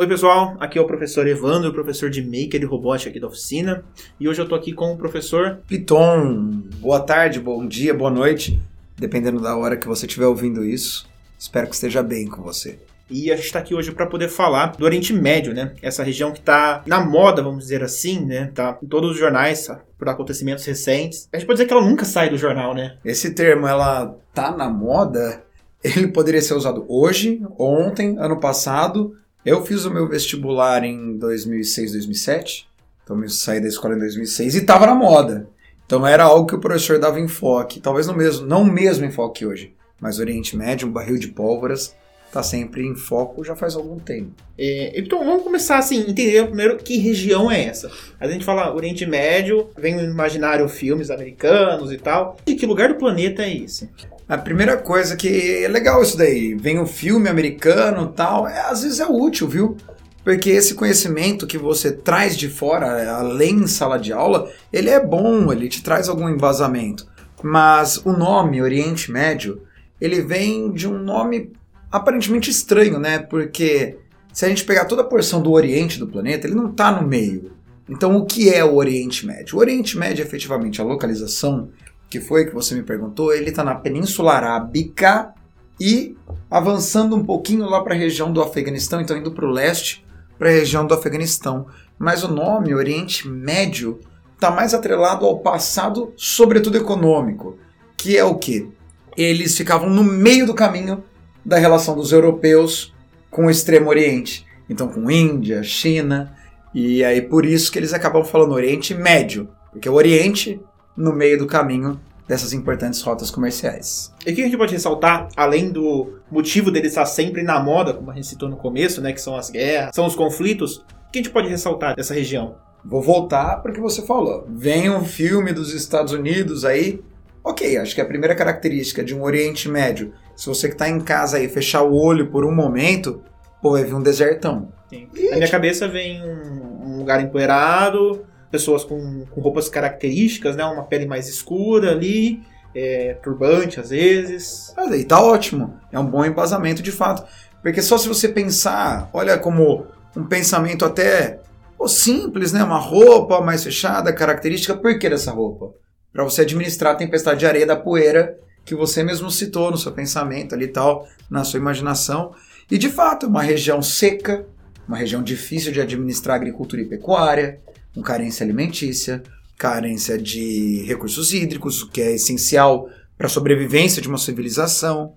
Oi pessoal, aqui é o professor Evandro, professor de Maker e Robótica aqui da oficina, e hoje eu tô aqui com o professor Piton. Boa tarde, bom dia, boa noite, dependendo da hora que você estiver ouvindo isso. Espero que esteja bem com você. E a gente está aqui hoje para poder falar do Oriente Médio, né? Essa região que está na moda, vamos dizer assim, né? Tá em todos os jornais tá? por acontecimentos recentes. A gente pode dizer que ela nunca sai do jornal, né? Esse termo, ela tá na moda, ele poderia ser usado hoje, ontem, ano passado. Eu fiz o meu vestibular em 2006, 2007. Então eu saí da escola em 2006 e tava na moda. Então era algo que o professor dava enfoque, talvez no mesmo, não o mesmo enfoque hoje, mas Oriente Médio, um barril de pólvoras, está sempre em foco já faz algum tempo. É, então vamos começar assim, entender primeiro que região é essa. A gente fala Oriente Médio, vem no imaginário filmes americanos e tal. E que lugar do planeta é esse? A primeira coisa que é legal isso daí, vem o um filme americano tal, é, às vezes é útil, viu? Porque esse conhecimento que você traz de fora, além sala de aula, ele é bom, ele te traz algum embasamento. Mas o nome Oriente Médio, ele vem de um nome aparentemente estranho, né? Porque se a gente pegar toda a porção do Oriente do planeta, ele não está no meio. Então, o que é o Oriente Médio? O Oriente Médio, efetivamente, a localização, que foi que você me perguntou, ele está na Península Arábica e avançando um pouquinho lá para a região do Afeganistão, então indo para o leste, para a região do Afeganistão. Mas o nome Oriente Médio está mais atrelado ao passado, sobretudo econômico, que é o que? Eles ficavam no meio do caminho da relação dos europeus com o Extremo Oriente. Então, com Índia, China, e aí por isso que eles acabam falando Oriente Médio, porque o Oriente no meio do caminho dessas importantes rotas comerciais. E o que a gente pode ressaltar, além do motivo dele estar sempre na moda, como a gente citou no começo, né, que são as guerras, são os conflitos, o que a gente pode ressaltar dessa região? Vou voltar porque você falou. Vem um filme dos Estados Unidos aí. Ok, acho que a primeira característica de um Oriente Médio se você que tá em casa aí fechar o olho por um momento, pô, vai vir um desertão. Sim. Na minha cabeça vem um, um lugar empoeirado, pessoas com, com, roupas características, né? Uma pele mais escura ali, é, turbante às vezes. Ah, daí tá ótimo. É um bom embasamento de fato. Porque só se você pensar, olha como um pensamento até simples, né? Uma roupa mais fechada, característica. Por que dessa roupa? Para você administrar a tempestade de areia da poeira que você mesmo citou no seu pensamento ali e tal, na sua imaginação. E de fato, uma região seca, uma região difícil de administrar agricultura e pecuária, com carência alimentícia, carência de recursos hídricos, o que é essencial para a sobrevivência de uma civilização,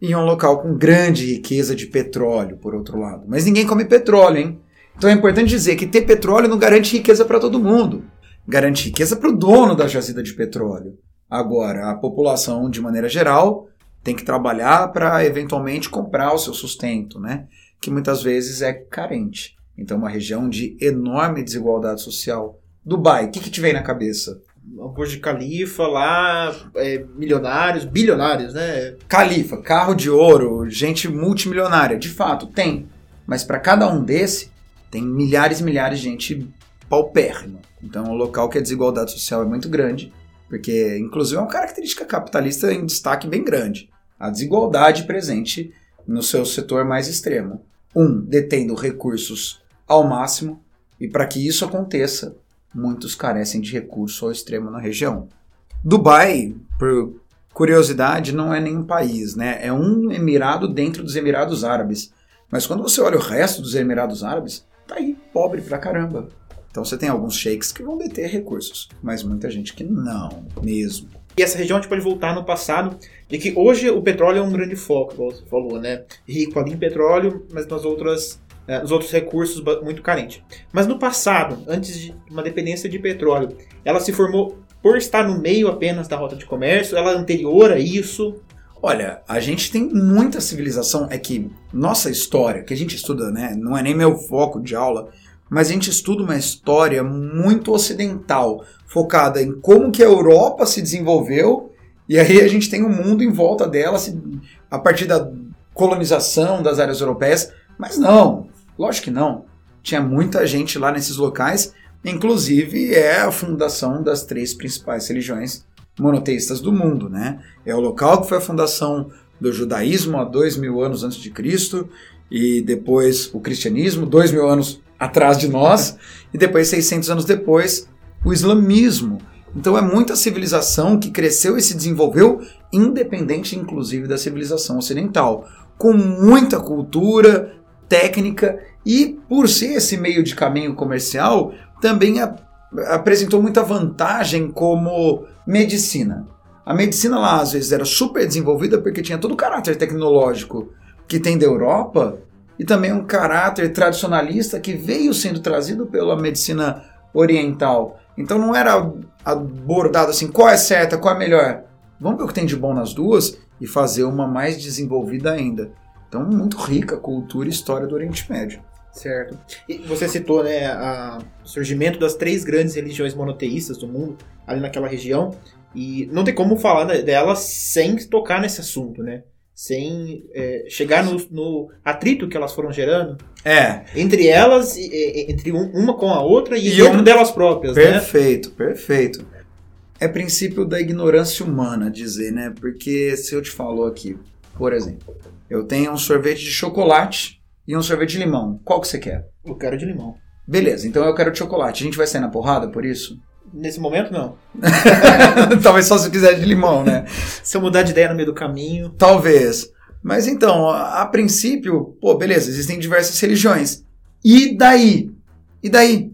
e um local com grande riqueza de petróleo, por outro lado. Mas ninguém come petróleo, hein? Então é importante dizer que ter petróleo não garante riqueza para todo mundo. Garante riqueza para o dono da jazida de petróleo. Agora, a população, de maneira geral, tem que trabalhar para eventualmente comprar o seu sustento, né? Que muitas vezes é carente. Então, uma região de enorme desigualdade social. Dubai, o que, que te vem na cabeça? O Burj Khalifa lá, é, milionários, bilionários, né? Califa, carro de ouro, gente multimilionária. De fato, tem. Mas para cada um desse, tem milhares e milhares de gente paupérrima. Então, é um local que a desigualdade social é muito grande porque, inclusive, é uma característica capitalista em destaque bem grande. A desigualdade presente no seu setor mais extremo. Um, detendo recursos ao máximo, e para que isso aconteça, muitos carecem de recurso ao extremo na região. Dubai, por curiosidade, não é nenhum país, né? É um emirado dentro dos Emirados Árabes. Mas quando você olha o resto dos Emirados Árabes, tá aí, pobre pra caramba. Então você tem alguns sheiks que vão deter recursos, mas muita gente que não, mesmo. E essa região a gente pode voltar no passado, de que hoje o petróleo é um grande foco, como você falou, né? Rico ali em petróleo, mas nas outras, eh, nos outros recursos muito carente. Mas no passado, antes de uma dependência de petróleo, ela se formou por estar no meio apenas da rota de comércio, ela é anterior a isso, Olha, a gente tem muita civilização, é que nossa história, que a gente estuda, né, não é nem meu foco de aula, mas a gente estuda uma história muito ocidental, focada em como que a Europa se desenvolveu, e aí a gente tem o um mundo em volta dela a partir da colonização das áreas europeias, mas não, lógico que não. Tinha muita gente lá nesses locais, inclusive é a fundação das três principais religiões monoteístas do mundo, né? É o local que foi a fundação do judaísmo há dois mil anos antes de Cristo, e depois o cristianismo, dois mil anos atrás de nós, e depois, 600 anos depois, o islamismo. Então é muita civilização que cresceu e se desenvolveu, independente inclusive da civilização ocidental, com muita cultura, técnica e, por ser esse meio de caminho comercial, também a, apresentou muita vantagem como medicina. A medicina lá às vezes era super desenvolvida porque tinha todo o caráter tecnológico que tem da Europa e também um caráter tradicionalista que veio sendo trazido pela medicina oriental. Então não era abordado assim, qual é certa, qual é melhor. Vamos ver o que tem de bom nas duas e fazer uma mais desenvolvida ainda. Então, muito rica a cultura e história do Oriente Médio. Certo. E você citou né, o surgimento das três grandes religiões monoteístas do mundo, ali naquela região, e não tem como falar delas sem tocar nesse assunto, né? Sem é, chegar no, no, atrito que elas foram gerando. É. Entre elas, entre uma com a outra e, e dentro um... delas próprias, perfeito, né? Perfeito, perfeito. É princípio da ignorância humana dizer, né? Porque se eu te falo aqui, por exemplo, eu tenho um sorvete de chocolate e um sorvete de limão. Qual que você quer? Eu quero de limão. Beleza, então eu quero de chocolate. A gente vai sair na porrada por isso? Nesse momento, não. Talvez só se quiser de limão, né? se eu mudar de ideia no meio do caminho. Talvez. Mas então, a, a princípio, pô, beleza, existem diversas religiões. E daí? E daí?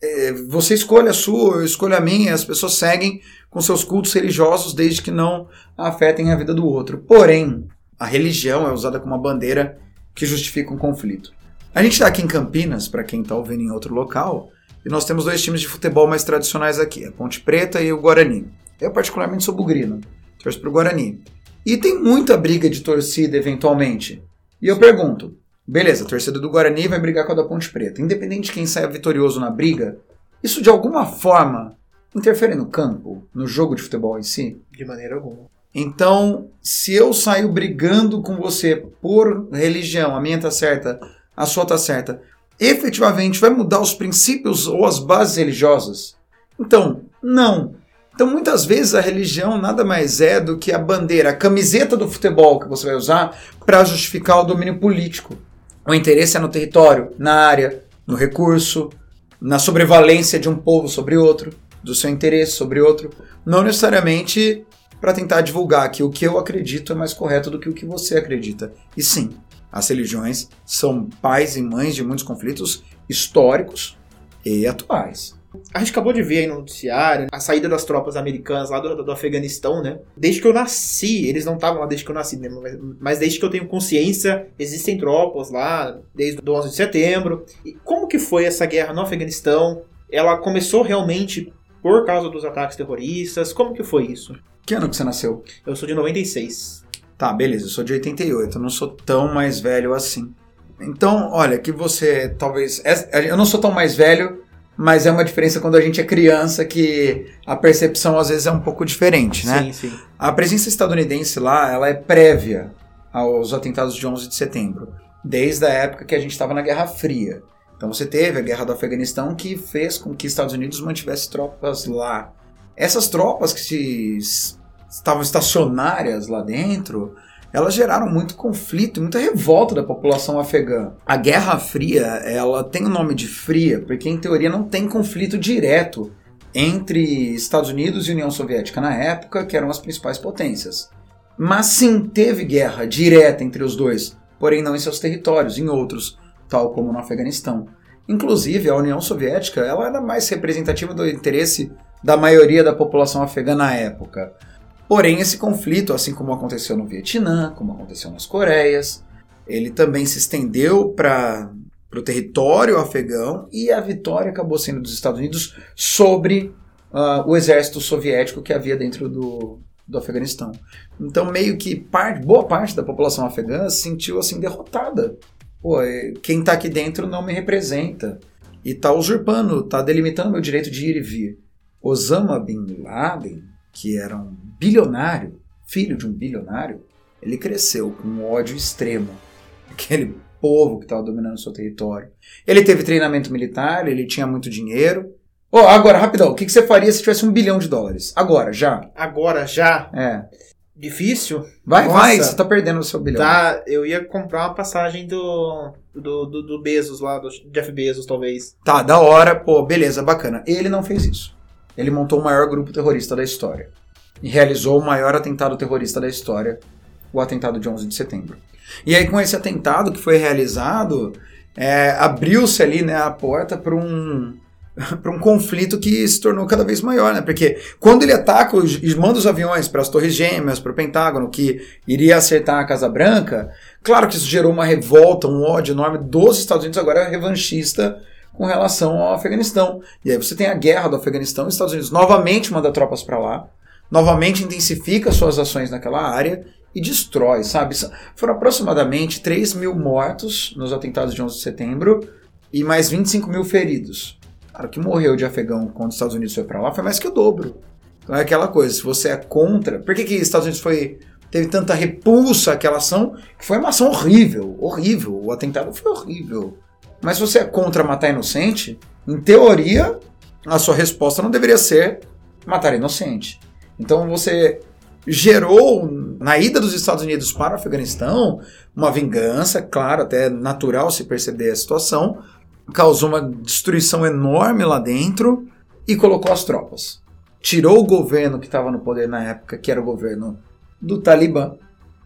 É, você escolhe a sua, eu escolho a minha, as pessoas seguem com seus cultos religiosos desde que não afetem a vida do outro. Porém, a religião é usada como uma bandeira que justifica um conflito. A gente está aqui em Campinas, para quem está ouvindo em outro local, e nós temos dois times de futebol mais tradicionais aqui, a Ponte Preta e o Guarani. Eu particularmente sou bugrino, torço para o Guarani. E tem muita briga de torcida eventualmente. E eu pergunto, beleza, a torcida do Guarani vai brigar com a da Ponte Preta. Independente de quem saia vitorioso na briga, isso de alguma forma interfere no campo, no jogo de futebol em si? De maneira alguma. Então, se eu saio brigando com você por religião, a minha tá certa, a sua tá certa, efetivamente vai mudar os princípios ou as bases religiosas? Então, não. Então, muitas vezes a religião nada mais é do que a bandeira, a camiseta do futebol que você vai usar para justificar o domínio político. O interesse é no território, na área, no recurso, na sobrevalência de um povo sobre outro, do seu interesse sobre outro, não necessariamente para tentar divulgar que o que eu acredito é mais correto do que o que você acredita. E sim, as religiões são pais e mães de muitos conflitos históricos e atuais. A gente acabou de ver aí no noticiário a saída das tropas americanas lá do, do Afeganistão, né? Desde que eu nasci, eles não estavam lá desde que eu nasci, né? mas, mas desde que eu tenho consciência, existem tropas lá, desde o 11 de setembro. E como que foi essa guerra no Afeganistão? Ela começou realmente por causa dos ataques terroristas? Como que foi isso? Que ano que você nasceu? Eu sou de 96. Tá, beleza, eu sou de 88, eu não sou tão mais velho assim. Então, olha, que você talvez. Eu não sou tão mais velho, mas é uma diferença quando a gente é criança que a percepção às vezes é um pouco diferente, né? Sim, sim. A presença estadunidense lá, ela é prévia aos atentados de 11 de setembro, desde a época que a gente estava na Guerra Fria. Então você teve a Guerra do Afeganistão que fez com que Estados Unidos mantivesse tropas lá. Essas tropas que se estavam estacionárias lá dentro, elas geraram muito conflito, muita revolta da população afegã. A Guerra Fria, ela tem o nome de fria porque em teoria não tem conflito direto entre Estados Unidos e União Soviética na época, que eram as principais potências. Mas sim, teve guerra direta entre os dois, porém não em seus territórios, em outros, tal como no Afeganistão. Inclusive, a União Soviética ela era mais representativa do interesse da maioria da população afegã na época. Porém, esse conflito, assim como aconteceu no Vietnã, como aconteceu nas Coreias, ele também se estendeu para o território afegão e a vitória acabou sendo dos Estados Unidos sobre uh, o exército soviético que havia dentro do, do Afeganistão. Então, meio que parte, boa parte da população afegã se sentiu assim derrotada. Pô, é, quem está aqui dentro não me representa e está usurpando, está delimitando meu direito de ir e vir. Osama Bin Laden, que era um bilionário, filho de um bilionário, ele cresceu com um ódio extremo. Aquele povo que estava dominando o seu território. Ele teve treinamento militar, ele tinha muito dinheiro. Oh, agora, rapidão, o que, que você faria se tivesse um bilhão de dólares? Agora, já. Agora, já? É. Difícil? Vai, Nossa. vai, você tá perdendo o seu bilhão. Tá, eu ia comprar uma passagem do, do, do, do Bezos lá, do Jeff Bezos, talvez. Tá, da hora, pô, beleza, bacana. Ele não fez isso. Ele montou o maior grupo terrorista da história. E realizou o maior atentado terrorista da história, o atentado de 11 de setembro. E aí, com esse atentado que foi realizado, é, abriu-se ali né, a porta para um, para um conflito que se tornou cada vez maior, né? Porque quando ele ataca e manda os aviões para as Torres Gêmeas, para o Pentágono, que iria acertar a Casa Branca, claro que isso gerou uma revolta, um ódio enorme dos Estados Unidos, agora é revanchista com relação ao Afeganistão. E aí você tem a guerra do Afeganistão, os Estados Unidos novamente manda tropas para lá, novamente intensifica suas ações naquela área e destrói, sabe? Foram aproximadamente 3 mil mortos nos atentados de 11 de setembro e mais 25 mil feridos. Cara, o que morreu de afegão quando os Estados Unidos foi para lá foi mais que o dobro. Então é aquela coisa, se você é contra. Por que, que os Estados Unidos foi, teve tanta repulsa àquela ação? Que foi uma ação horrível, horrível. O atentado foi horrível. Mas se você é contra matar inocente, em teoria, a sua resposta não deveria ser matar inocente. Então você gerou, na ida dos Estados Unidos para o Afeganistão, uma vingança, claro, até natural se perceber a situação, causou uma destruição enorme lá dentro e colocou as tropas. Tirou o governo que estava no poder na época, que era o governo do Talibã.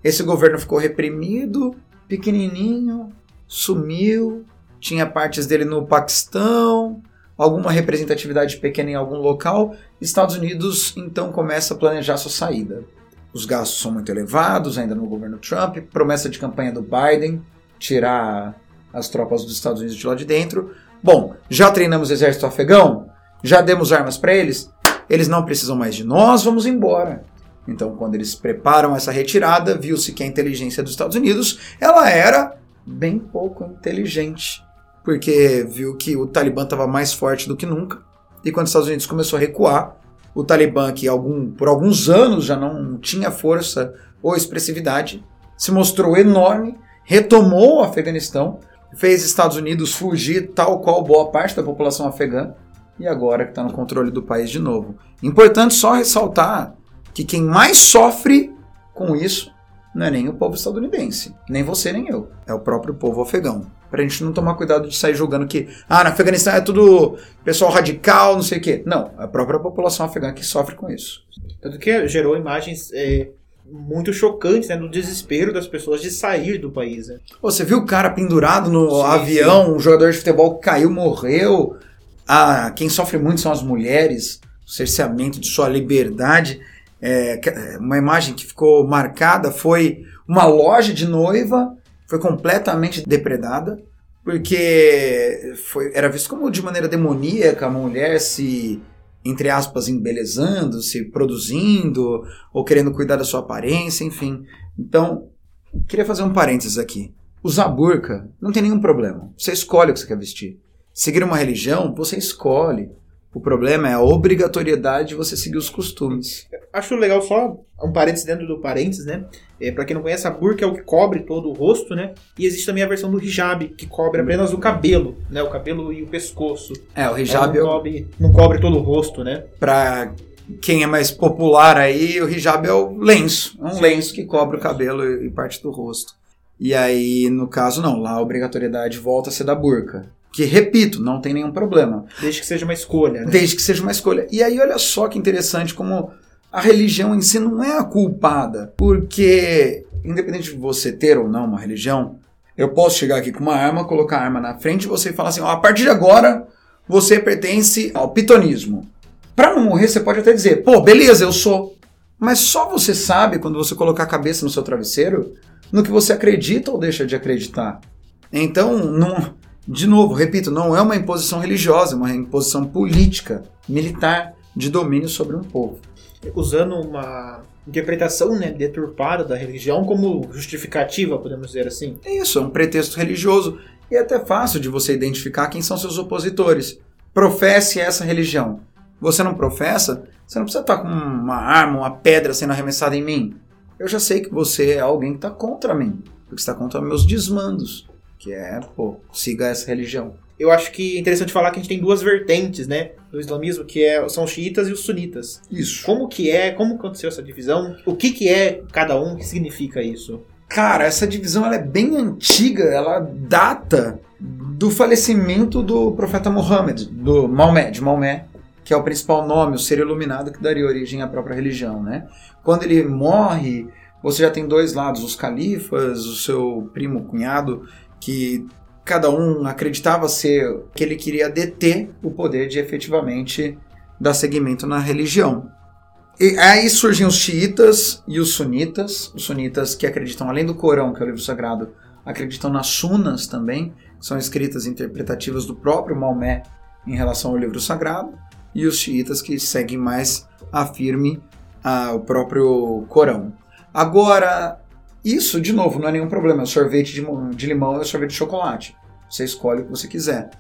Esse governo ficou reprimido, pequenininho, sumiu, tinha partes dele no Paquistão, alguma representatividade pequena em algum local. Estados Unidos então começa a planejar sua saída. Os gastos são muito elevados, ainda no governo Trump, promessa de campanha do Biden, tirar as tropas dos Estados Unidos de lá de dentro. Bom, já treinamos o exército afegão? Já demos armas para eles? Eles não precisam mais de nós, vamos embora. Então, quando eles preparam essa retirada, viu-se que a inteligência dos Estados Unidos ela era bem pouco inteligente, porque viu que o Talibã estava mais forte do que nunca. E quando os Estados Unidos começou a recuar, o Talibã, que algum, por alguns anos já não tinha força ou expressividade, se mostrou enorme, retomou o Afeganistão, fez Estados Unidos fugir tal qual boa parte da população afegã e agora que está no controle do país de novo. Importante só ressaltar que quem mais sofre com isso não é nem o povo estadunidense, nem você nem eu, é o próprio povo afegão. Pra gente não tomar cuidado de sair julgando que, ah, no Afeganistão é tudo pessoal radical, não sei o quê. Não, é a própria população afegã que sofre com isso. Tanto que gerou imagens é, muito chocantes, né, do desespero das pessoas de sair do país. Né? Você viu o cara pendurado no Sim, avião, um jogador de futebol que caiu, morreu. Ah, quem sofre muito são as mulheres, o cerceamento de sua liberdade. É, uma imagem que ficou marcada foi uma loja de noiva foi completamente depredada porque foi, era visto como de maneira demoníaca a mulher se entre aspas embelezando, se produzindo ou querendo cuidar da sua aparência, enfim. Então, queria fazer um parênteses aqui. Usar burca não tem nenhum problema. Você escolhe o que você quer vestir. Seguir uma religião, você escolhe. O problema é a obrigatoriedade de você seguir os costumes. Acho legal só um parênteses dentro do parênteses, né? É, para quem não conhece, a burca é o que cobre todo o rosto, né? E existe também a versão do hijab, que cobre apenas o cabelo, né? O cabelo e o pescoço. É, o hijab não, cobre, não cobre todo o rosto, né? Pra quem é mais popular aí, o hijab é o lenço. É um Sim. lenço que cobre o cabelo e parte do rosto. E aí, no caso, não. Lá a obrigatoriedade volta a ser da burca. Que, repito, não tem nenhum problema. Desde que seja uma escolha, né? Desde que seja uma escolha. E aí, olha só que interessante como a religião em si não é a culpada. Porque, independente de você ter ou não uma religião, eu posso chegar aqui com uma arma, colocar a arma na frente de você e falar assim: ó, a partir de agora você pertence ao pitonismo. Para não morrer, você pode até dizer: pô, beleza, eu sou. Mas só você sabe, quando você colocar a cabeça no seu travesseiro, no que você acredita ou deixa de acreditar. Então, não, de novo, repito, não é uma imposição religiosa, é uma imposição política, militar, de domínio sobre um povo. Usando uma interpretação né, deturpada da religião como justificativa, podemos dizer assim. É isso, é um pretexto religioso. E é até fácil de você identificar quem são seus opositores. Professe essa religião. Você não professa, você não precisa estar com uma arma, uma pedra sendo arremessada em mim. Eu já sei que você é alguém que está contra mim, porque está contra meus desmandos que é, pô, siga essa religião. Eu acho que é interessante falar que a gente tem duas vertentes, né? do islamismo, que é, são os xiitas e os sunitas. Isso. Como que é, como aconteceu essa divisão? O que que é cada um? O que significa isso? Cara, essa divisão ela é bem antiga, ela data do falecimento do profeta Muhammad, do Maomé, de Maomé, que é o principal nome, o ser iluminado que daria origem à própria religião, né? Quando ele morre, você já tem dois lados, os califas, o seu primo cunhado, que cada um acreditava ser que ele queria deter o poder de efetivamente dar seguimento na religião. E aí surgem os xiitas e os sunitas. Os sunitas que acreditam, além do Corão, que é o livro sagrado, acreditam nas sunas também, que são escritas interpretativas do próprio Maomé em relação ao livro sagrado. E os xiitas que seguem mais a firme o próprio Corão. Agora, isso, de novo, não é nenhum problema. O sorvete de, de limão é o sorvete de chocolate. Você escolhe o que você quiser.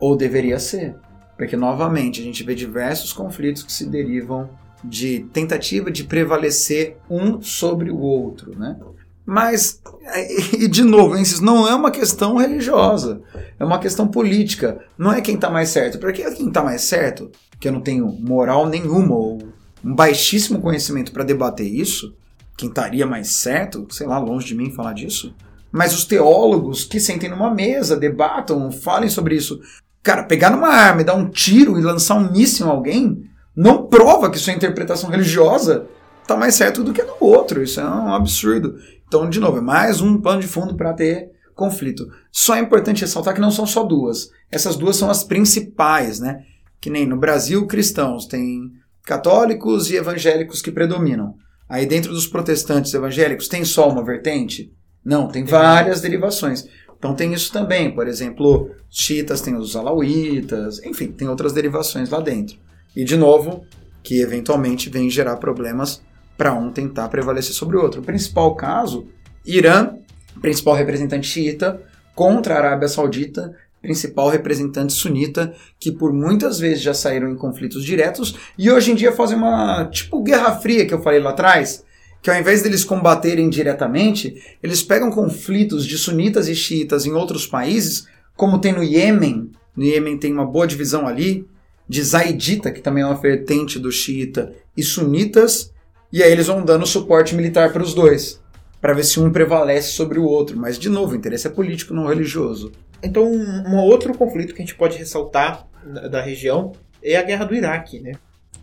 Ou deveria ser. Porque, novamente, a gente vê diversos conflitos que se derivam de tentativa de prevalecer um sobre o outro, né? Mas, e de novo, isso não é uma questão religiosa, é uma questão política. Não é quem está mais certo, porque quem está mais certo, que eu não tenho moral nenhuma ou um baixíssimo conhecimento para debater isso, quem estaria mais certo, sei lá, longe de mim falar disso, mas os teólogos que sentem numa mesa, debatam, falem sobre isso. Cara, pegar numa arma e dar um tiro e lançar um míssil em alguém não prova que sua interpretação religiosa tá mais certo do que a do outro. Isso é um absurdo. Então, de novo, é mais um pano de fundo para ter conflito. Só é importante ressaltar que não são só duas. Essas duas são as principais, né? Que nem no Brasil, cristãos tem católicos e evangélicos que predominam. Aí dentro dos protestantes evangélicos tem só uma vertente? Não, tem várias derivações. Então tem isso também, por exemplo, os chiitas têm os alauítas, enfim, tem outras derivações lá dentro. E de novo, que eventualmente vem gerar problemas para um tentar prevalecer sobre o outro. O principal caso, Irã, principal representante xiita, contra a Arábia Saudita, principal representante sunita, que por muitas vezes já saíram em conflitos diretos e hoje em dia fazem uma tipo guerra fria que eu falei lá atrás, que ao invés deles combaterem diretamente, eles pegam conflitos de sunitas e xiitas em outros países, como tem no Iêmen. No Iêmen tem uma boa divisão ali, de Zaidita, que também é uma vertente do xiita, e sunitas, e aí eles vão dando suporte militar para os dois, para ver se um prevalece sobre o outro. Mas, de novo, o interesse é político, não religioso. Então, um outro conflito que a gente pode ressaltar da região é a guerra do Iraque, né?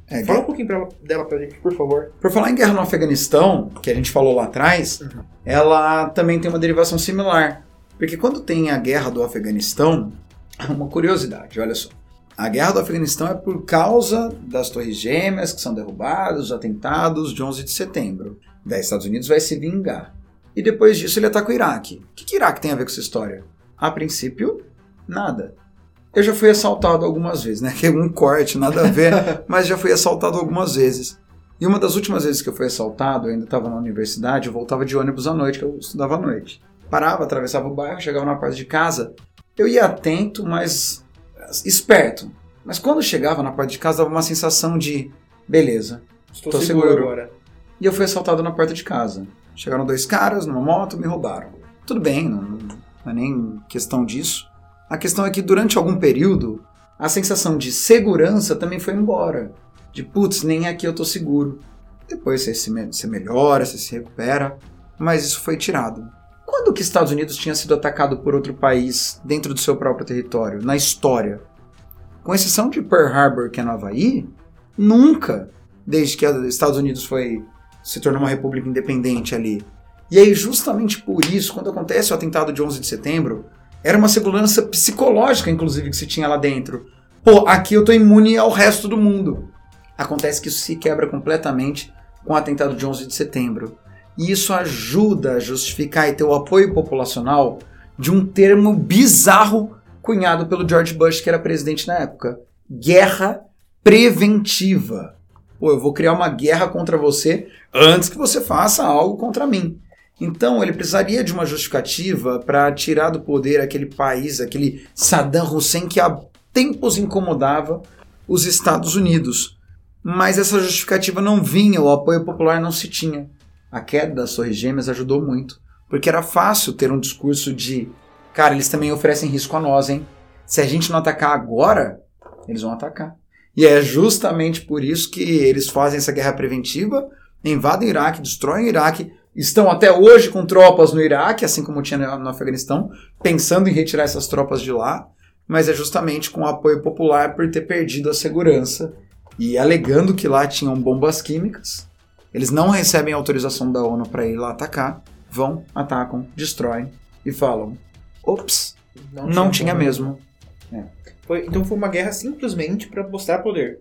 É, Fala um pouquinho pra, dela pra gente, por favor. Por falar em guerra no Afeganistão, que a gente falou lá atrás, uhum. ela também tem uma derivação similar. Porque quando tem a guerra do Afeganistão, uma curiosidade, olha só. A guerra do Afeganistão é por causa das torres gêmeas que são derrubadas, os atentados de 11 de setembro. Daí Estados Unidos vai se vingar. E depois disso ele ataca o Iraque. O que, que Iraque tem a ver com essa história? A princípio, nada. Eu já fui assaltado algumas vezes, né? Que é um corte, nada a ver, mas já fui assaltado algumas vezes. E uma das últimas vezes que eu fui assaltado, eu ainda estava na universidade, eu voltava de ônibus à noite, que eu estudava à noite. Parava, atravessava o bairro, chegava na parte de casa. Eu ia atento, mas esperto. Mas quando chegava na parte de casa, dava uma sensação de beleza, estou, estou seguro. seguro agora. E eu fui assaltado na porta de casa. Chegaram dois caras numa moto, me roubaram. Tudo bem, não, não é nem questão disso. A questão é que durante algum período, a sensação de segurança também foi embora. De putz, nem aqui eu tô seguro. Depois você, se, melhora, você se recupera, mas isso foi tirado. Quando que Estados Unidos tinha sido atacado por outro país dentro do seu próprio território, na história? Com exceção de Pearl Harbor, que é no Havaí, nunca, desde que os Estados Unidos foi se tornou uma república independente ali. E aí, justamente por isso, quando acontece o atentado de 11 de setembro, era uma segurança psicológica, inclusive, que se tinha lá dentro. Pô, aqui eu tô imune ao resto do mundo. Acontece que isso se quebra completamente com o atentado de 11 de setembro. E isso ajuda a justificar e ter o apoio populacional de um termo bizarro cunhado pelo George Bush, que era presidente na época: guerra preventiva. Pô, eu vou criar uma guerra contra você antes que você faça algo contra mim. Então ele precisaria de uma justificativa para tirar do poder aquele país, aquele Saddam Hussein que há tempos incomodava os Estados Unidos. Mas essa justificativa não vinha, o apoio popular não se tinha. A queda das Torres Gêmeas ajudou muito, porque era fácil ter um discurso de, cara, eles também oferecem risco a nós, hein? Se a gente não atacar agora, eles vão atacar. E é justamente por isso que eles fazem essa guerra preventiva, invadem o Iraque, destroem o Iraque, estão até hoje com tropas no Iraque, assim como tinha no Afeganistão, pensando em retirar essas tropas de lá, mas é justamente com o apoio popular por ter perdido a segurança e alegando que lá tinham bombas químicas. Eles não recebem autorização da ONU para ir lá atacar, vão, atacam, destroem e falam: ops, não, não tinha, tinha mesmo. É. Foi, então foi uma guerra simplesmente para mostrar poder.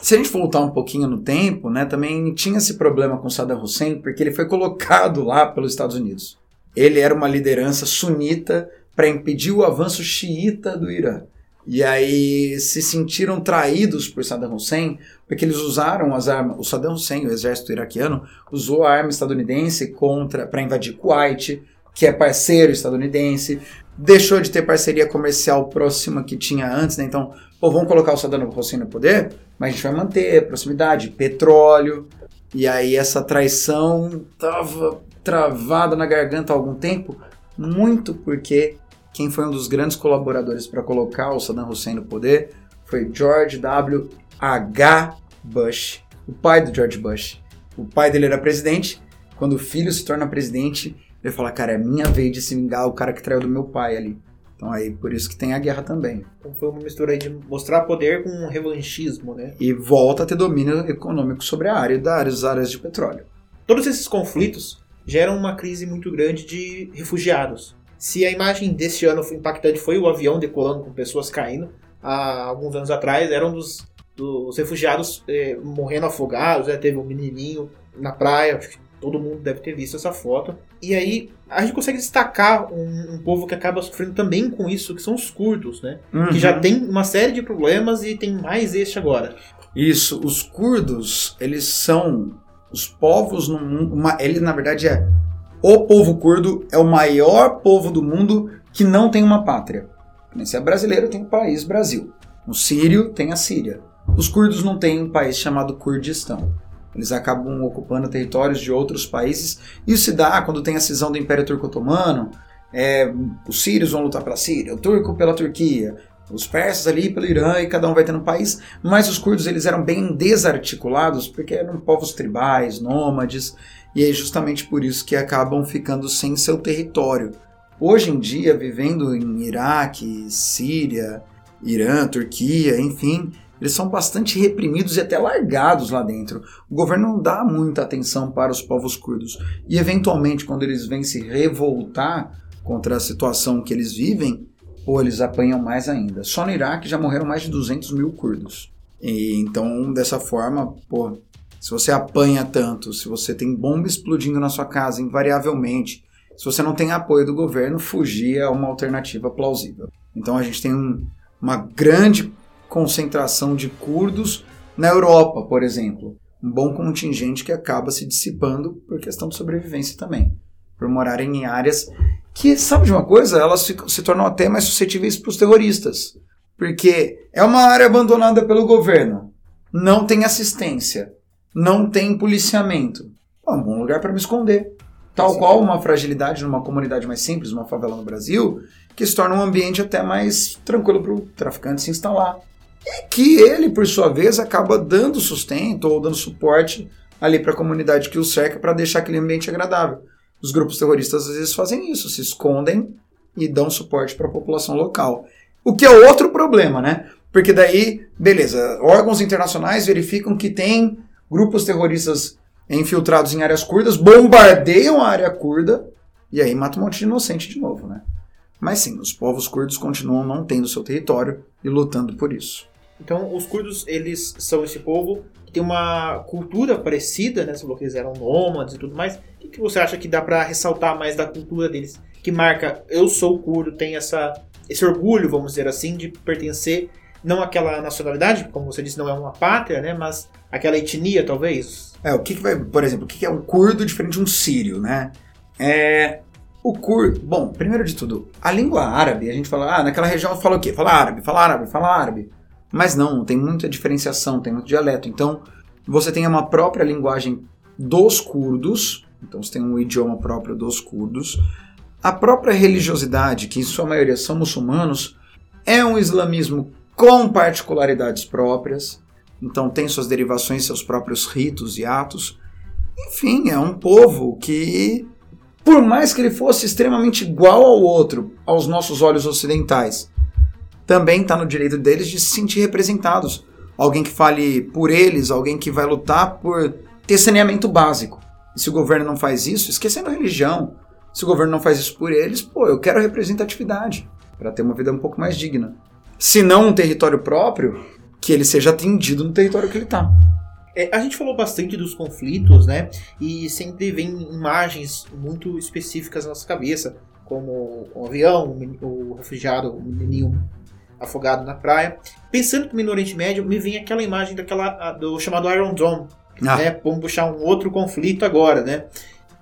Se a gente voltar um pouquinho no tempo, né, também tinha esse problema com Saddam Hussein, porque ele foi colocado lá pelos Estados Unidos. Ele era uma liderança sunita para impedir o avanço xiita do Irã. E aí se sentiram traídos por Saddam Hussein, porque eles usaram as armas. O Saddam Hussein, o exército iraquiano, usou a arma estadunidense contra para invadir Kuwait, que é parceiro estadunidense, deixou de ter parceria comercial próxima que tinha antes, né? Então, pô, vamos colocar o Saddam Hussein no poder, mas a gente vai manter proximidade, petróleo. E aí essa traição tava travada na garganta há algum tempo, muito porque quem foi um dos grandes colaboradores para colocar o Saddam Hussein no poder foi George W. H. Bush, o pai do George Bush. O pai dele era presidente. Quando o filho se torna presidente, ele fala, cara, é minha vez de se vingar o cara que traiu do meu pai ali. Então aí, por isso que tem a guerra também. Então foi uma mistura aí de mostrar poder com um revanchismo, né? E volta a ter domínio econômico sobre a área das áreas de petróleo. Todos esses conflitos geram uma crise muito grande de refugiados. Se a imagem desse ano foi impactante foi o avião decolando com pessoas caindo, há alguns anos atrás eram dos, dos refugiados eh, morrendo afogados, né? teve um menininho na praia, Todo mundo deve ter visto essa foto. E aí a gente consegue destacar um, um povo que acaba sofrendo também com isso, que são os curdos, né? Uhum. Que já tem uma série de problemas e tem mais este agora. Isso, os curdos, eles são os povos no mundo. Uma, ele, na verdade, é. O povo curdo é o maior povo do mundo que não tem uma pátria. Se é brasileiro, tem o país Brasil. O sírio tem a Síria. Os curdos não têm um país chamado Kurdistão. Eles acabam ocupando territórios de outros países. Isso se dá quando tem a cisão do Império Turco-Otomano. É, os sírios vão lutar pela Síria, o turco pela Turquia, os persas ali pelo Irã e cada um vai tendo um país. Mas os curdos eles eram bem desarticulados porque eram povos tribais, nômades. E é justamente por isso que acabam ficando sem seu território. Hoje em dia, vivendo em Iraque, Síria, Irã, Turquia, enfim, eles são bastante reprimidos e até largados lá dentro. O governo não dá muita atenção para os povos curdos. E, eventualmente, quando eles vêm se revoltar contra a situação que eles vivem, ou eles apanham mais ainda. Só no Iraque já morreram mais de 200 mil curdos. E, então, dessa forma, pô, se você apanha tanto, se você tem bomba explodindo na sua casa invariavelmente, se você não tem apoio do governo, fugir é uma alternativa plausível. Então a gente tem um, uma grande concentração de curdos na Europa, por exemplo. Um bom contingente que acaba se dissipando por questão de sobrevivência também. Por morarem em áreas que, sabe de uma coisa? Elas se tornam até mais suscetíveis para os terroristas. Porque é uma área abandonada pelo governo. Não tem assistência. Não tem policiamento. É um bom lugar para me esconder. Tal Sim. qual uma fragilidade numa comunidade mais simples, uma favela no Brasil, que se torna um ambiente até mais tranquilo para o traficante se instalar que ele, por sua vez, acaba dando sustento ou dando suporte ali para a comunidade que o cerca para deixar aquele ambiente agradável. Os grupos terroristas às vezes fazem isso, se escondem e dão suporte para a população local. O que é outro problema, né? Porque daí, beleza, órgãos internacionais verificam que tem grupos terroristas infiltrados em áreas curdas, bombardeiam a área curda e aí matam um monte de inocente de novo, né? Mas sim, os povos curdos continuam não tendo seu território e lutando por isso. Então, os curdos, eles são esse povo que tem uma cultura parecida, né? Você falou que eles eram nômades e tudo mais. O que, você acha que dá para ressaltar mais da cultura deles? Que marca, eu sou curdo, tem essa, esse orgulho, vamos dizer assim, de pertencer não àquela nacionalidade, como você disse, não é uma pátria, né? Mas aquela etnia, talvez. É, o que, que vai, por exemplo, o que, que é um curdo diferente de um sírio, né? É, o curdo, bom, primeiro de tudo, a língua árabe, a gente fala, ah, naquela região fala o quê? Fala árabe, fala árabe, fala árabe. Mas não, tem muita diferenciação, tem muito dialeto. Então, você tem uma própria linguagem dos curdos, então você tem um idioma próprio dos curdos. A própria religiosidade, que em sua maioria são muçulmanos, é um islamismo com particularidades próprias. então tem suas derivações, seus próprios ritos e atos. Enfim, é um povo que, por mais que ele fosse extremamente igual ao outro, aos nossos olhos ocidentais, também está no direito deles de se sentir representados. Alguém que fale por eles, alguém que vai lutar por ter saneamento básico. E se o governo não faz isso, esquecendo a religião, se o governo não faz isso por eles, pô, eu quero representatividade para ter uma vida um pouco mais digna. Se não um território próprio, que ele seja atendido no território que ele está. É, a gente falou bastante dos conflitos, né? E sempre vem imagens muito específicas na nossa cabeça, como o avião, o refugiado, o menininho afogado na praia. Pensando também no Oriente Médio, me vem aquela imagem daquela do chamado Iron Dome, ah. né? Vamos puxar um outro conflito agora, né?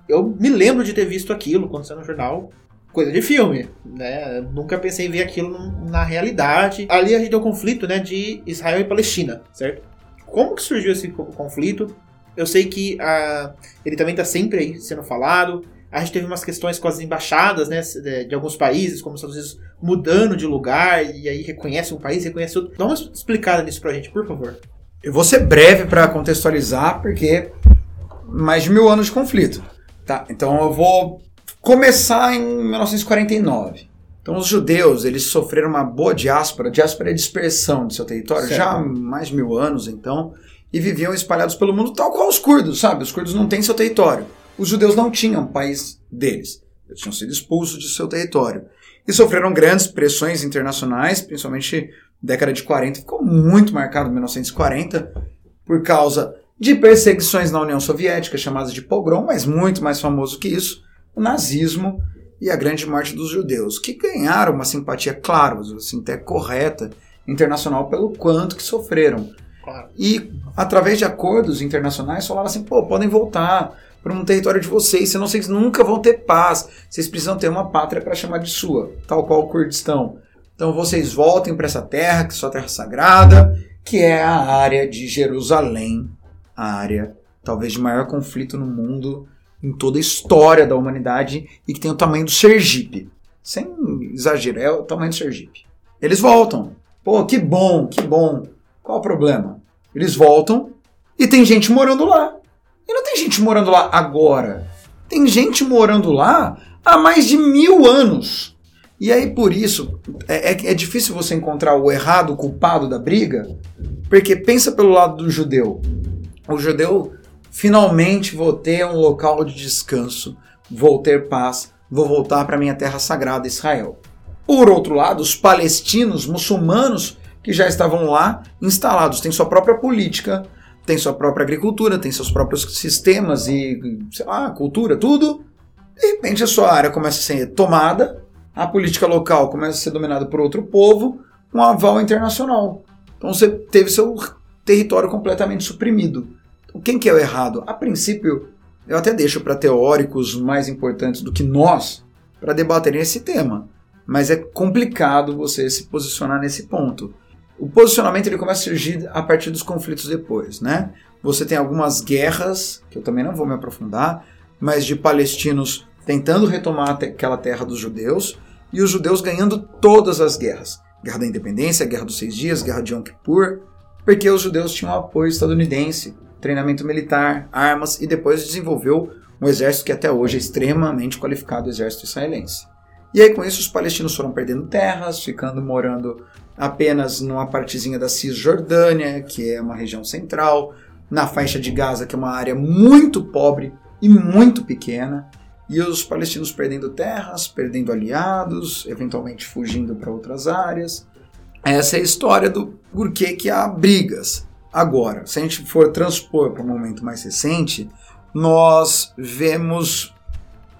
Eu me lembro de ter visto aquilo quando saiu no jornal, coisa de filme, né? Nunca pensei em ver aquilo na realidade. Ali a gente tem o conflito, né, de Israel e Palestina, certo? Como que surgiu esse conflito? Eu sei que uh, ele também está sempre aí sendo falado. A gente teve umas questões com as embaixadas, né, de, alguns países, como os Estados Unidos mudando de lugar e aí reconhece um país, reconhece outro. Dá uma explicada nisso pra gente, por favor. Eu vou ser breve para contextualizar, porque mais de mil anos de conflito. Tá, então eu vou começar em 1949. Então os judeus, eles sofreram uma boa diáspora, diáspora é dispersão de seu território, certo. já há mais de mil anos então, e viviam espalhados pelo mundo tal qual os curdos, sabe? Os curdos não têm seu território. Os judeus não tinham país deles. Eles tinham sido expulsos de seu território. E sofreram grandes pressões internacionais, principalmente década de 40, ficou muito marcado em 1940, por causa de perseguições na União Soviética, chamadas de pogrom, mas muito mais famoso que isso, o nazismo e a grande morte dos judeus, que ganharam uma simpatia, claro, assim, até correta, internacional pelo quanto que sofreram. Claro. E através de acordos internacionais falaram assim, pô, podem voltar para um território de vocês, senão vocês nunca vão ter paz. Vocês precisam ter uma pátria para chamar de sua, tal qual o Kurdistão. Então vocês voltem para essa terra, que é sua terra sagrada, que é a área de Jerusalém, a área talvez de maior conflito no mundo em toda a história da humanidade e que tem o tamanho do Sergipe. Sem exagero, é o tamanho do Sergipe. Eles voltam. Pô, que bom, que bom. Qual o problema? Eles voltam e tem gente morando lá. E não tem gente morando lá agora. Tem gente morando lá há mais de mil anos. E aí, por isso, é, é, é, difícil você encontrar o errado, o culpado da briga, porque pensa pelo lado do judeu. O judeu, finalmente vou ter um local de descanso, vou ter paz, vou voltar para minha terra sagrada, Israel. Por outro lado, os palestinos, muçulmanos, que já estavam lá instalados, têm sua própria política, têm sua própria agricultura, têm seus próprios sistemas e, sei lá, cultura, tudo. De repente a sua área começa a ser tomada a política local começa a ser dominada por outro povo, um aval internacional. Então você teve seu território completamente suprimido. Então, quem que é o errado? A princípio, eu até deixo para teóricos mais importantes do que nós para debaterem esse tema. Mas é complicado você se posicionar nesse ponto. O posicionamento ele começa a surgir a partir dos conflitos depois, né? Você tem algumas guerras, que eu também não vou me aprofundar, mas de palestinos tentando retomar aquela terra dos judeus, e os judeus ganhando todas as guerras. Guerra da Independência, Guerra dos Seis Dias, Guerra de Yom Kippur, porque os judeus tinham apoio estadunidense, treinamento militar, armas e depois desenvolveu um exército que até hoje é extremamente qualificado, o exército israelense. E aí com isso os palestinos foram perdendo terras, ficando morando apenas numa partezinha da Cisjordânia, que é uma região central, na faixa de Gaza, que é uma área muito pobre e muito pequena, e os palestinos perdendo terras, perdendo aliados, eventualmente fugindo para outras áreas. Essa é a história do porquê que há brigas. Agora, se a gente for transpor para um momento mais recente, nós vemos,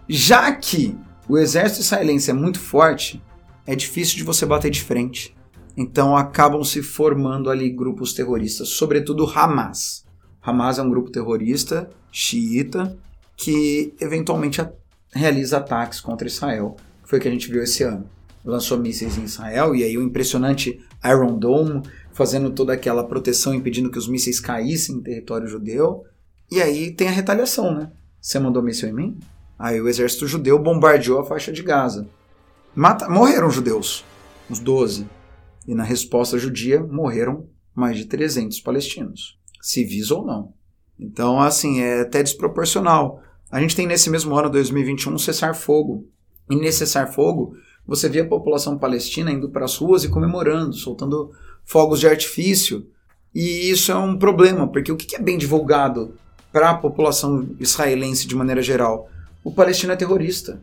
já que o exército israelense é muito forte, é difícil de você bater de frente. Então acabam se formando ali grupos terroristas, sobretudo Hamas. Hamas é um grupo terrorista xiita que eventualmente realiza ataques contra Israel. Foi o que a gente viu esse ano. Lançou mísseis em Israel e aí o impressionante Iron Dome fazendo toda aquela proteção impedindo que os mísseis caíssem em território judeu. E aí tem a retaliação, né? Você mandou míssil em mim? Aí o exército judeu bombardeou a faixa de Gaza. Mata morreram judeus, uns 12. E na resposta judia morreram mais de 300 palestinos, civis ou não. Então, assim, é até desproporcional. A gente tem nesse mesmo ano, 2021, um cessar-fogo. E nesse cessar-fogo, você vê a população palestina indo para as ruas e comemorando, soltando fogos de artifício. E isso é um problema, porque o que é bem divulgado para a população israelense de maneira geral? O palestino é terrorista.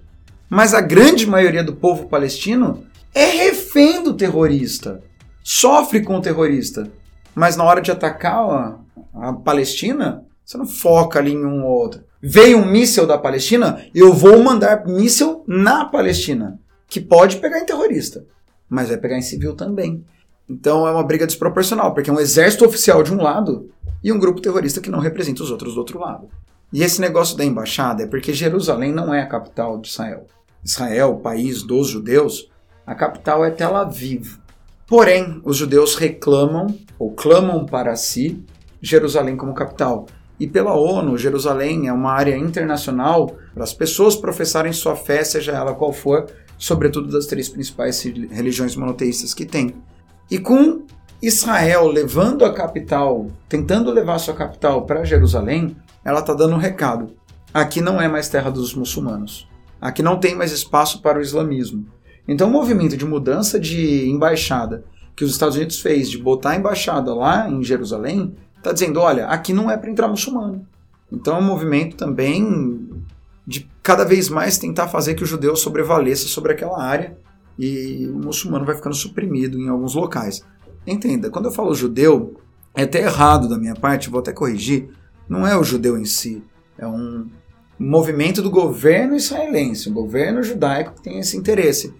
Mas a grande maioria do povo palestino é refém do terrorista, sofre com o terrorista. Mas na hora de atacar a, a Palestina, você não foca ali em um ou outro. Veio um míssil da Palestina, eu vou mandar míssil na Palestina, que pode pegar em terrorista, mas vai pegar em civil também. Então é uma briga desproporcional, porque é um exército oficial de um lado e um grupo terrorista que não representa os outros do outro lado. E esse negócio da embaixada é porque Jerusalém não é a capital de Israel. Israel, país dos judeus, a capital é Tel Aviv. Porém, os judeus reclamam ou clamam para si Jerusalém como capital. E pela ONU, Jerusalém é uma área internacional para as pessoas professarem sua fé, seja ela qual for, sobretudo das três principais religiões monoteístas que tem. E com Israel levando a capital, tentando levar sua capital para Jerusalém, ela está dando um recado. Aqui não é mais terra dos muçulmanos. Aqui não tem mais espaço para o islamismo. Então, o movimento de mudança de embaixada que os Estados Unidos fez de botar a embaixada lá em Jerusalém está dizendo: olha, aqui não é para entrar muçulmano. Então, é um movimento também de cada vez mais tentar fazer que o judeu sobrevaleça sobre aquela área e o muçulmano vai ficando suprimido em alguns locais. Entenda, quando eu falo judeu, é até errado da minha parte, vou até corrigir, não é o judeu em si, é um movimento do governo israelense, um governo judaico que tem esse interesse.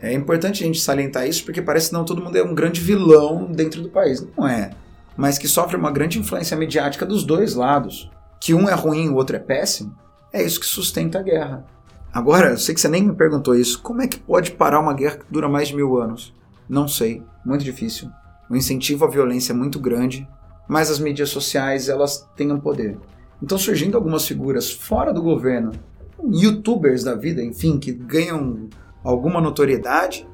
É importante a gente salientar isso porque parece que não todo mundo é um grande vilão dentro do país. Não é. Mas que sofre uma grande influência mediática dos dois lados. Que um é ruim e o outro é péssimo. É isso que sustenta a guerra. Agora, eu sei que você nem me perguntou isso. Como é que pode parar uma guerra que dura mais de mil anos? Não sei. Muito difícil. O incentivo à violência é muito grande. Mas as mídias sociais, elas têm um poder. Então, surgindo algumas figuras fora do governo, youtubers da vida, enfim, que ganham alguma notoriedade,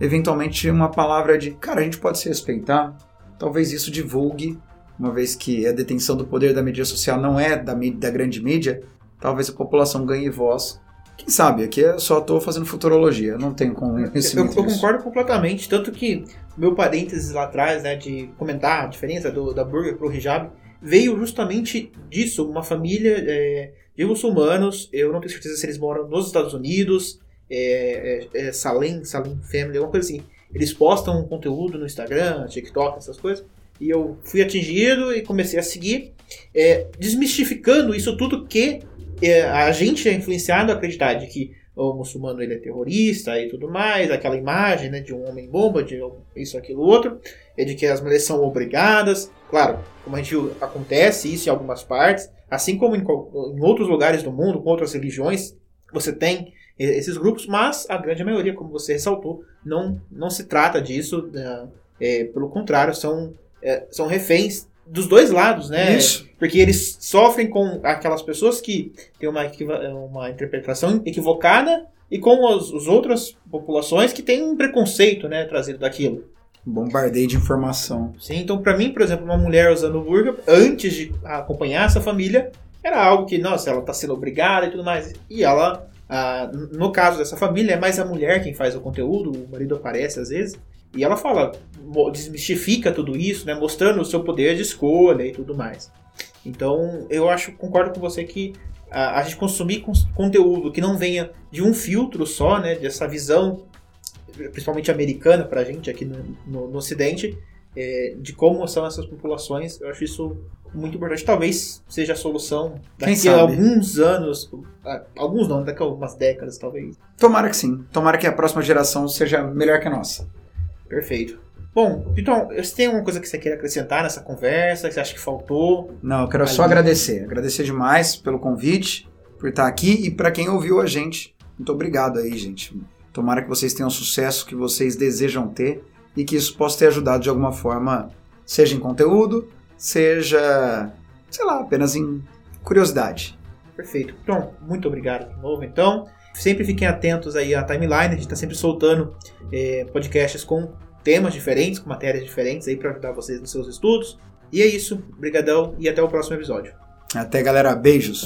eventualmente uma palavra de, cara, a gente pode se respeitar, talvez isso divulgue, uma vez que a detenção do poder da mídia social não é da, mídia, da grande mídia, talvez a população ganhe voz. Quem sabe? Aqui eu só estou fazendo futurologia, não tenho conhecimento. Eu, eu concordo completamente, tanto que meu parênteses lá atrás, né, de comentar a diferença do, da burger pro hijab, veio justamente disso, uma família é, de muçulmanos, eu não tenho certeza se eles moram nos Estados Unidos, é, é, é Salem, Salem Family, alguma coisa assim. Eles postam conteúdo no Instagram, TikTok, essas coisas. E eu fui atingido e comecei a seguir, é, desmistificando isso tudo que é, a gente é influenciado a acreditar de que o muçulmano ele é terrorista e tudo mais, aquela imagem né, de um homem bomba, de isso, aquilo, outro, é de que as mulheres são obrigadas. Claro, como a gente viu, acontece isso em algumas partes, assim como em, em outros lugares do mundo, com outras religiões, você tem esses grupos, mas a grande maioria, como você ressaltou, não, não se trata disso, né? é, pelo contrário, são, é, são reféns dos dois lados, né? Isso. Porque eles sofrem com aquelas pessoas que têm uma, uma interpretação equivocada e com as, as outras populações que têm um preconceito, né, trazido daquilo. Bombardeio de informação. Sim, então para mim, por exemplo, uma mulher usando burga, antes de acompanhar essa família, era algo que, nossa, ela está sendo obrigada e tudo mais. E ela ah, no caso dessa família, é mais a mulher quem faz o conteúdo, o marido aparece às vezes, e ela fala, desmistifica tudo isso, né, mostrando o seu poder de escolha e tudo mais. Então, eu acho, concordo com você que a, a gente consumir conteúdo que não venha de um filtro só, né, dessa visão, principalmente americana pra gente aqui no, no, no Ocidente, é, de como são essas populações, eu acho isso muito importante. Talvez seja a solução daqui a alguns anos, alguns não, daqui a algumas décadas, talvez. Tomara que sim. Tomara que a próxima geração seja melhor que a nossa. Perfeito. Bom, então, você tem alguma coisa que você queira acrescentar nessa conversa, que você acha que faltou? Não, eu quero ali? só agradecer. Agradecer demais pelo convite, por estar aqui e para quem ouviu a gente. Muito obrigado aí, gente. Tomara que vocês tenham o sucesso que vocês desejam ter e que isso possa ter ajudado de alguma forma, seja em conteúdo, seja, sei lá, apenas em curiosidade. Perfeito. Então, muito obrigado de novo. Então, sempre fiquem atentos aí à timeline, a gente está sempre soltando é, podcasts com temas diferentes, com matérias diferentes aí para ajudar vocês nos seus estudos. E é isso. Obrigadão e até o próximo episódio. Até, galera. Beijos.